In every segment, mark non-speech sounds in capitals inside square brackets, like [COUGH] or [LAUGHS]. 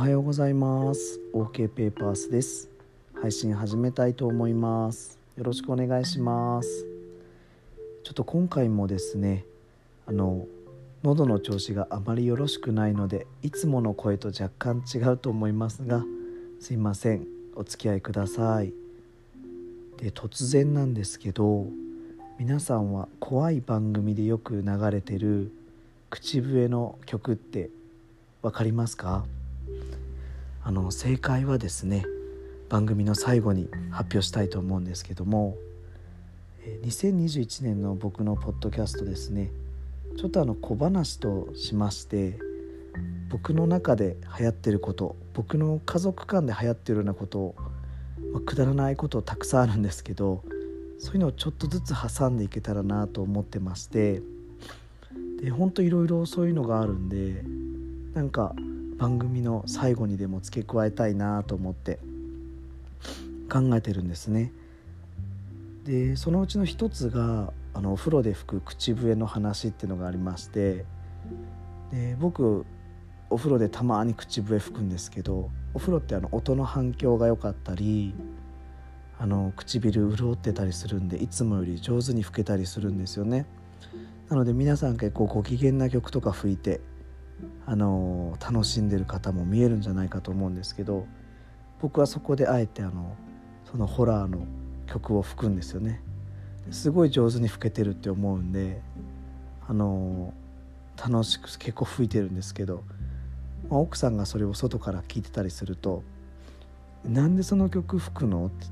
おはようございます。OK ペーパースです。配信始めたいと思います。よろしくお願いします。ちょっと今回もですねあの喉の調子があまりよろしくないのでいつもの声と若干違うと思いますがすいません。お付き合いください。で突然なんですけど皆さんは怖い番組でよく流れてる口笛の曲って分かりますか？あの正解はですね番組の最後に発表したいと思うんですけども2021年の僕のポッドキャストですねちょっとあの小話としまして僕の中で流行ってること僕の家族間で流行ってるようなことを、まあ、くだらないことたくさんあるんですけどそういうのをちょっとずつ挟んでいけたらなと思ってましてでほんといろいろそういうのがあるんでなんか番組の最後にでも付け加えたいなと思って考えてるんですね。でそのうちの一つがあのお風呂で吹く口笛の話っていうのがありましてで僕お風呂でたまに口笛吹くんですけどお風呂ってあの音の反響が良かったりあの唇潤ってたりするんでいつもより上手に吹けたりするんですよねなので皆さん結構ご機嫌な曲とか吹いてあの楽しんでる方も見えるんじゃないかと思うんですけど僕はそこであえてあのそのホラーの曲を吹くんですよねすごい上手に吹けてるって思うんであの楽しく結構吹いてるんですけど、まあ、奥さんがそれを外から聞いてたりすると「なんでその曲吹くの?」って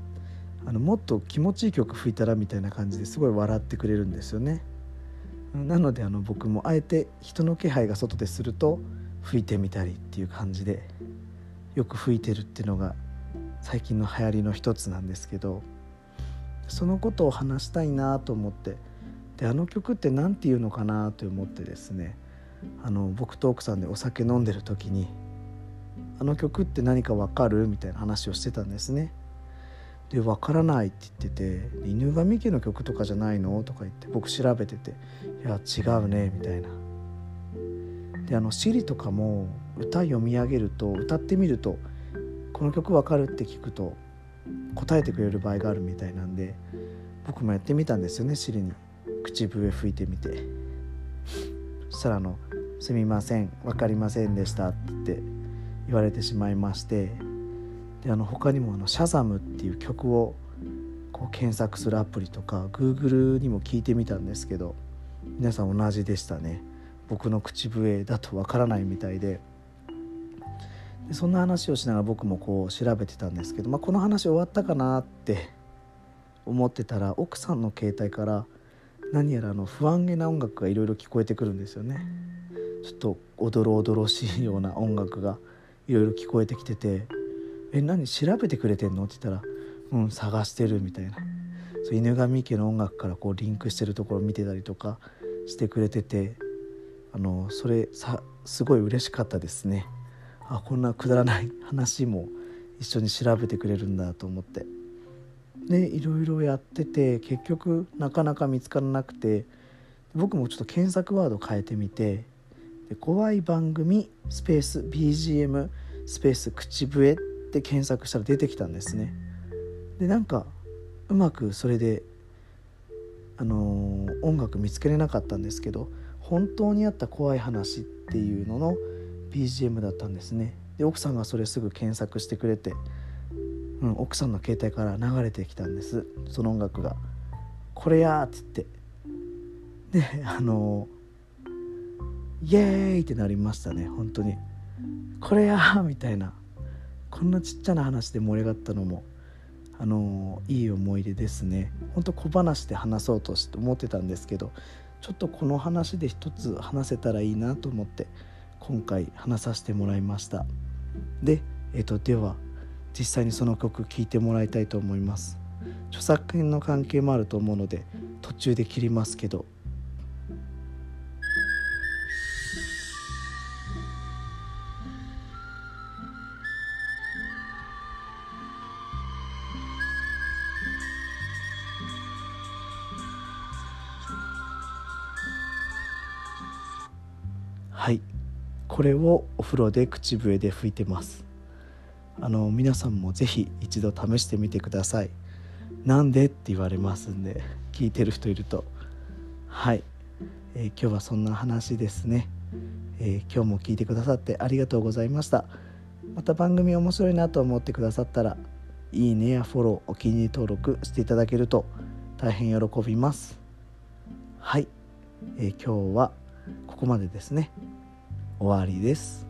あのもっと気持ちいい曲吹いたら？みたいな感じですごい笑ってくれるんですよね。なのであの僕もあえて人の気配が外ですると吹いてみたりっていう感じでよく吹いてるっていうのが最近の流行りの一つなんですけどそのことを話したいなと思ってであの曲って何て言うのかなと思ってですねあの僕と奥さんでお酒飲んでる時に「あの曲って何か分かる?」みたいな話をしてたんですね。で「分からない」って言ってて「犬神家の曲とかじゃないの?」とか言って僕調べてて「いや違うね」みたいな。であの Siri とかも歌読み上げると歌ってみると「この曲分かる?」って聞くと答えてくれる場合があるみたいなんで僕もやってみたんですよね Siri に口笛吹いてみてそしたらあの「すみません分かりませんでした」って言われてしまいましてであの他にもあの「シャザム」っていう曲をこう検索するアプリとか Google にも聞いてみたんですけど皆さん同じでしたね。僕の口笛だとわからないみたいで。でそんな話をしながら僕もこう調べてたんですけど、まあ、この話終わったかなって [LAUGHS] 思ってたら奥さんの携帯から何やらあの不安げな音楽がいろいろ聞こえてくるんですよね。ちょっとおどろおどろしいような音楽がいろいろ聞こえてきてて「え何調べてくれてんの?」って言ったら「うん探してる」みたいな。そう犬神家の音楽からこうリンクしてるところ見てたりとかしてくれててあのそれさすごい嬉しかったですね。あこんなくだらない話も一緒に調べてくれるんだと思って。でいろいろやってて結局なかなか見つからなくて僕もちょっと検索ワード変えてみてで怖い番組スペース BGM スペース口笛って検索したら出てきたんですね。でなんかうまくそれであのー、音楽見つけれなかったんですけど本当にあった怖い話っていうのの BGM だったんですね。で奥さんがそれすぐ検索してくれて、うん、奥さんの携帯から流れてきたんです。その音楽が「これや!」っつって。であのイエーイってなりましたね。本当に。これやみたいな。こんなちっちゃな話で盛り上がったのもあのいい思い出ですね。ほんと小話で話そうとして思ってたんですけどちょっとこの話で一つ話せたらいいなと思って今回話させてもらいました。で,、えーと、では実際にその曲聴いてもらいたいと思います。著作権の関係もあると思うので途中で切りますけどはい。これをお風呂で口笛で吹いてます。あの皆さんも是非一度試してみてください。なんでって言われますんで聞いてる人いると。はい、えー、今日はそんな話ですね、えー、今日も聞いてくださってありがとうございました。また番組面白いなと思ってくださったらいいねやフォローお気に入り登録していただけると大変喜びます。はい、えー、今日はここまでですね。終わりです。